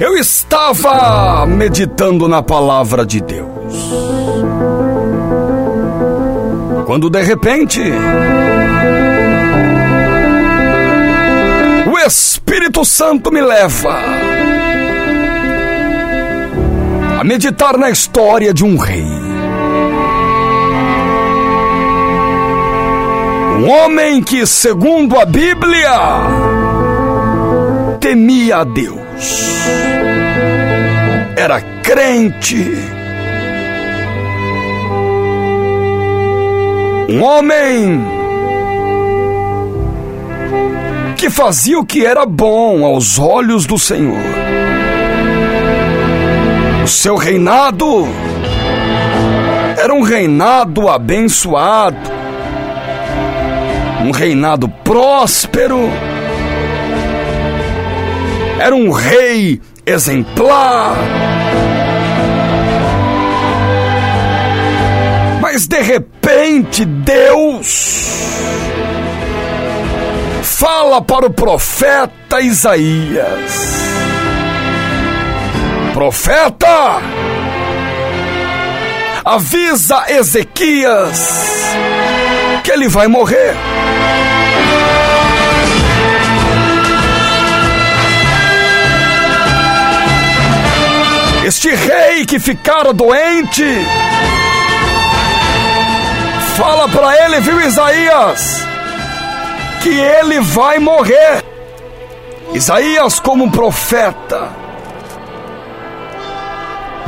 Eu estava meditando na palavra de Deus. Quando de repente. O Espírito Santo me leva a meditar na história de um rei. Um homem que, segundo a Bíblia, temia a Deus era crente. Um homem que fazia o que era bom aos olhos do Senhor. O seu reinado era um reinado abençoado, um reinado próspero era um rei exemplar. Mas de repente Deus fala para o profeta Isaías: Profeta, avisa Ezequias que ele vai morrer. Este rei que ficara doente, fala para ele, viu Isaías, que ele vai morrer. Isaías, como um profeta,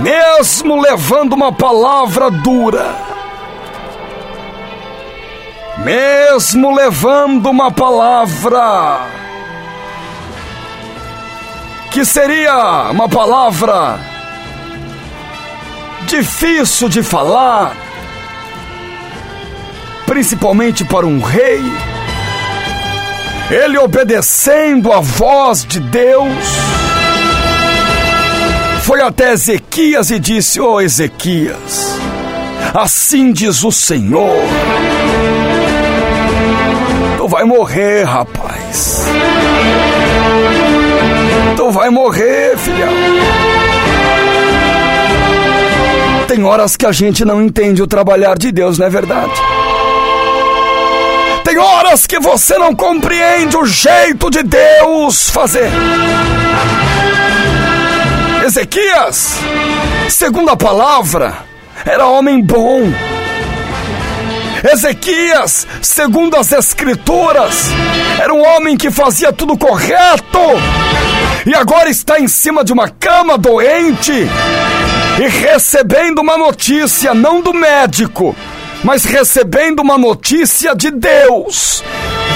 mesmo levando uma palavra dura, mesmo levando uma palavra que seria uma palavra difícil de falar, principalmente para um rei. Ele obedecendo a voz de Deus, foi até Ezequias e disse: oh, Ezequias, assim diz o Senhor, tu vai morrer, rapaz. Tu vai morrer, filhão. Tem horas que a gente não entende o trabalhar de Deus, não é verdade? Tem horas que você não compreende o jeito de Deus fazer. Ezequias, segundo a palavra, era homem bom. Ezequias, segundo as Escrituras, era um homem que fazia tudo correto e agora está em cima de uma cama doente e recebendo uma notícia, não do médico, mas recebendo uma notícia de Deus,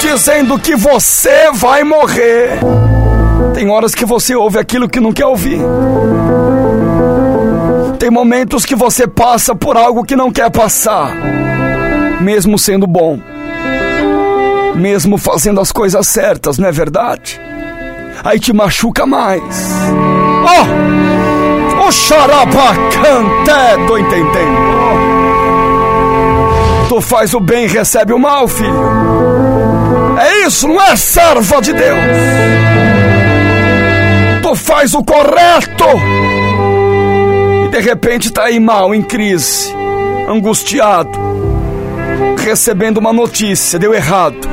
dizendo que você vai morrer. Tem horas que você ouve aquilo que não quer ouvir. Tem momentos que você passa por algo que não quer passar, mesmo sendo bom, mesmo fazendo as coisas certas, não é verdade? Aí te machuca mais. Oh! Xarabacante, tô entendendo. Tu faz o bem e recebe o mal, filho. É isso, não é serva de Deus. Tu faz o correto e de repente tá aí mal, em crise, angustiado, recebendo uma notícia, deu errado.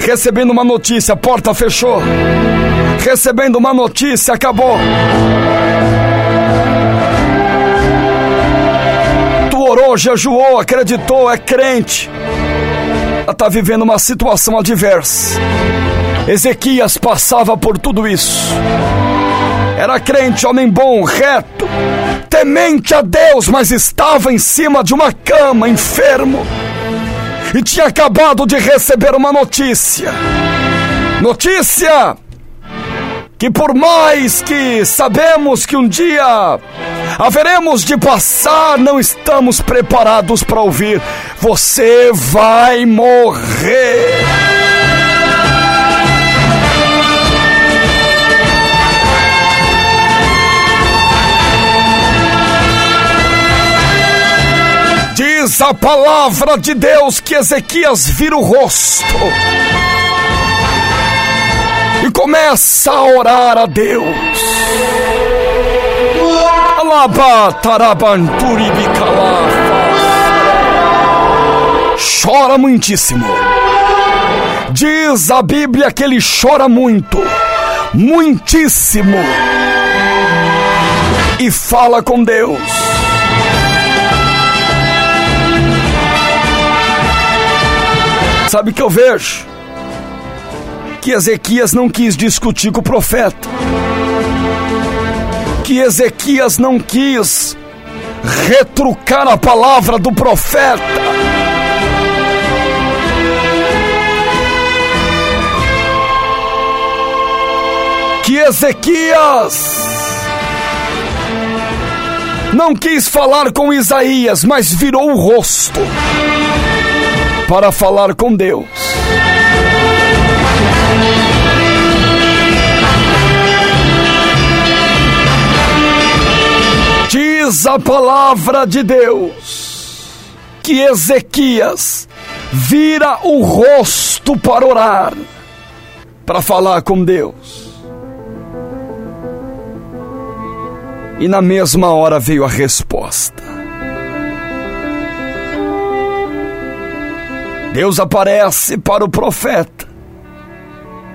Recebendo uma notícia, porta fechou. Recebendo uma notícia, acabou. Orou, jejuou, acreditou, é crente. Ela está vivendo uma situação adversa. Ezequias passava por tudo isso. Era crente, homem bom, reto, temente a Deus, mas estava em cima de uma cama, enfermo, e tinha acabado de receber uma notícia. Notícia que por mais que sabemos que um dia haveremos de passar, não estamos preparados para ouvir. Você vai morrer. Diz a palavra de Deus que Ezequias vira o rosto e começa a orar a Deus. Chora muitíssimo. Diz a Bíblia que ele chora muito, muitíssimo. E fala com Deus. Sabe o que eu vejo? Que Ezequias não quis discutir com o profeta. Que Ezequias não quis retrucar a palavra do profeta. Que Ezequias não quis falar com Isaías, mas virou o rosto para falar com Deus. Diz a palavra de Deus que Ezequias vira o rosto para orar, para falar com Deus. E na mesma hora veio a resposta. Deus aparece para o profeta.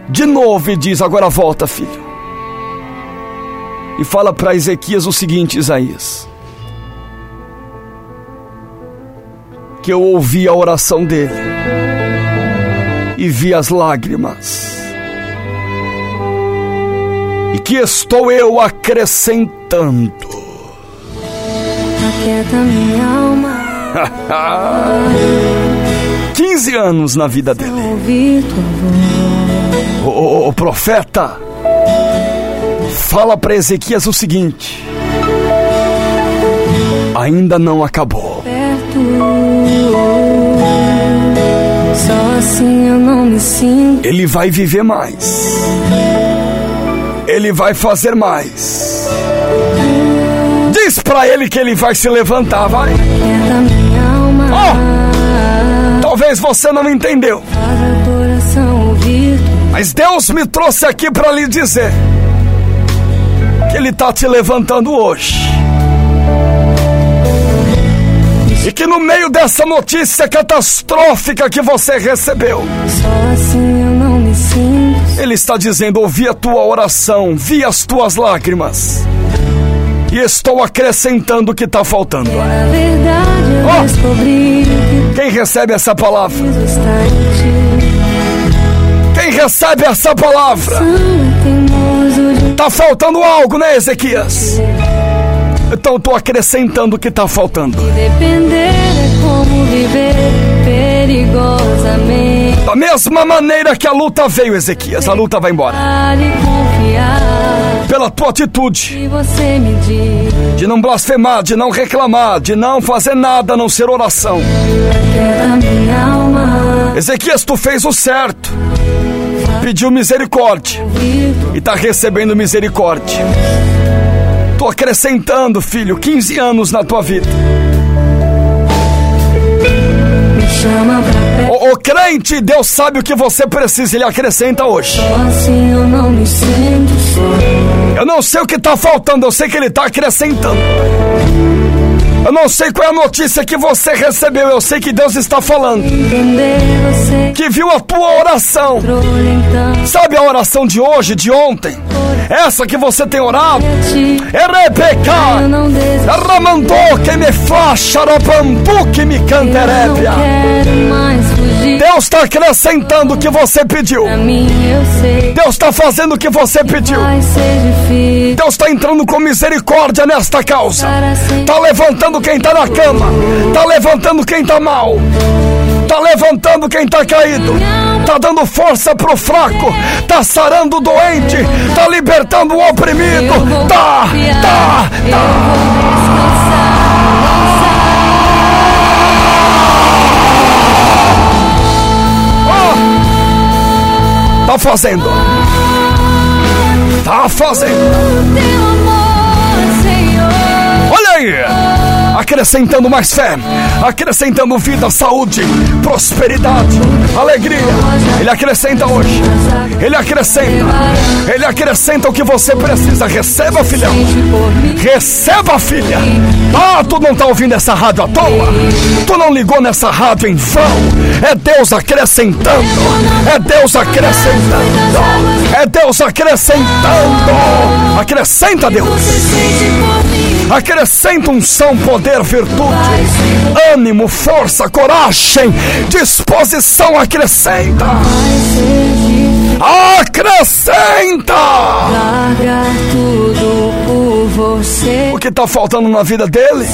De novo e diz: Agora volta, filho. E fala para Ezequias o seguinte: Isaías. Que eu ouvi a oração dele e vi as lágrimas. E que estou eu acrescentando. Aquieta minha alma. 15 anos na vida dele. O, o profeta fala para Ezequias o seguinte: ainda não acabou. Assim eu não me sinto. Ele vai viver mais. Ele vai fazer mais. Diz para ele que ele vai se levantar, vai. Oh! Talvez você não entendeu. Mas Deus me trouxe aqui para lhe dizer que Ele está te levantando hoje. E que no meio dessa notícia catastrófica que você recebeu, Ele está dizendo: ouvi a tua oração, vi as tuas lágrimas e estou acrescentando o que está faltando. Oh! Quem recebe essa palavra? Quem recebe essa palavra? Está faltando algo, né, Ezequias? Então estou acrescentando o que está faltando. Depender é como viver perigosamente. Da mesma maneira que a luta veio, Ezequias, a luta vai embora pela tua atitude de não blasfemar, de não reclamar, de não fazer nada a não ser oração. Ezequias, tu fez o certo, pediu misericórdia e está recebendo misericórdia. Estou acrescentando, filho, 15 anos na tua vida. O, o, crente, Deus sabe o que você precisa, Ele acrescenta hoje. Eu não sei o que está faltando, eu sei que Ele está acrescentando. Eu não sei qual é a notícia que você recebeu, eu sei que Deus está falando. Que viu a tua oração. Sabe a oração de hoje, de ontem? Essa que você tem orado? É Rebeca. Ramandou que me flacha, que me canterébia. Deus está acrescentando o que você pediu. Deus está fazendo o que você pediu. Deus está entrando com misericórdia nesta causa. Está levantando quem está na cama. Está levantando quem está mal. Está levantando quem está caído. Está dando força pro fraco. Está sarando o doente. Está libertando o oprimido. Tá, tá, tá. Tá fazendo. Tá fazendo. Acrescentando mais fé, acrescentando vida, saúde, prosperidade, alegria. Ele acrescenta hoje, ele acrescenta, ele acrescenta o que você precisa. Receba, filhão, receba, filha. Ah, tu não está ouvindo essa rádio à toa, tu não ligou nessa rádio em vão. É Deus acrescentando, é Deus acrescentando, é Deus acrescentando. Acrescenta, Deus. Acrescenta unção, poder, virtude, ânimo, força, coragem, disposição. Acrescenta. Acrescenta! Largar tudo por você. O que está faltando na vida dele?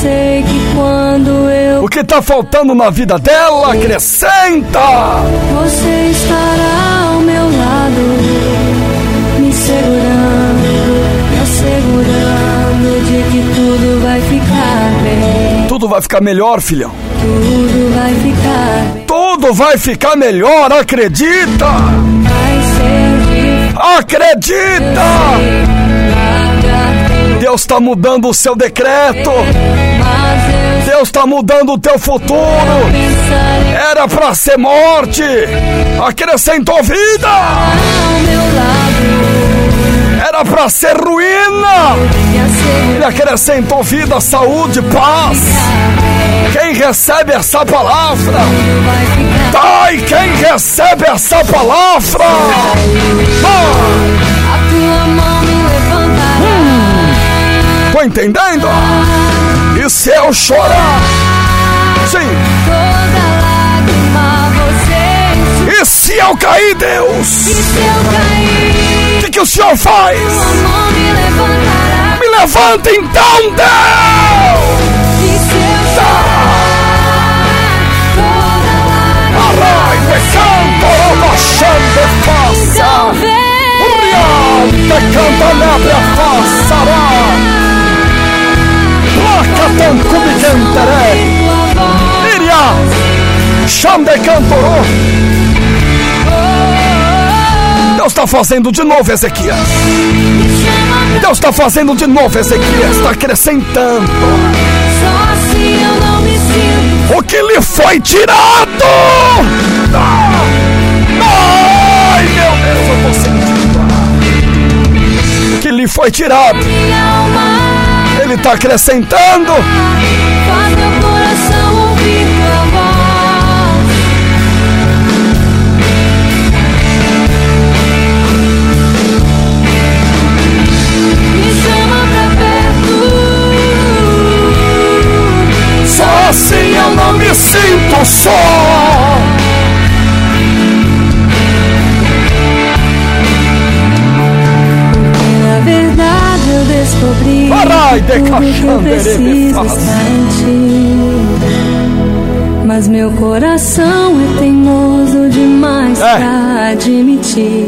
O que está faltando na vida dela? Acrescenta! você estará ao meu lado, vai ficar melhor, filhão. Tudo vai ficar. Tudo vai ficar melhor, acredita! Acredita! Deus está mudando o seu decreto. Deus está mudando o teu futuro. Era para ser morte. Acrescentou vida. ao meu lado, Era para ser ruína. Ele acrescentou vida, saúde, paz. Quem recebe essa palavra? Pai, quem recebe essa palavra? A tua mão me levantará. Tô entendendo? E se eu chorar? Sim. E se eu cair, Deus? E se eu cair, O que, o Senhor faz? me. Me levanta então, Deus! Lágrima Arrai, decanto, baixando faça. vem. Decanta, lebre a façará. Placa tancubi cantarei. Tua voz, Iria, chande cantorô. Deus está fazendo de novo, Ezequias. Deus está fazendo de novo, Ezequias. Está acrescentando. O que lhe foi tirado! Ah! Ai, meu Deus, eu sentindo. O que lhe foi tirado, ele está acrescentando. Me sinto só. Na verdade eu descobri Parai de tudo que preciso estar em ti. Mas meu coração é teimoso demais É. pra admitir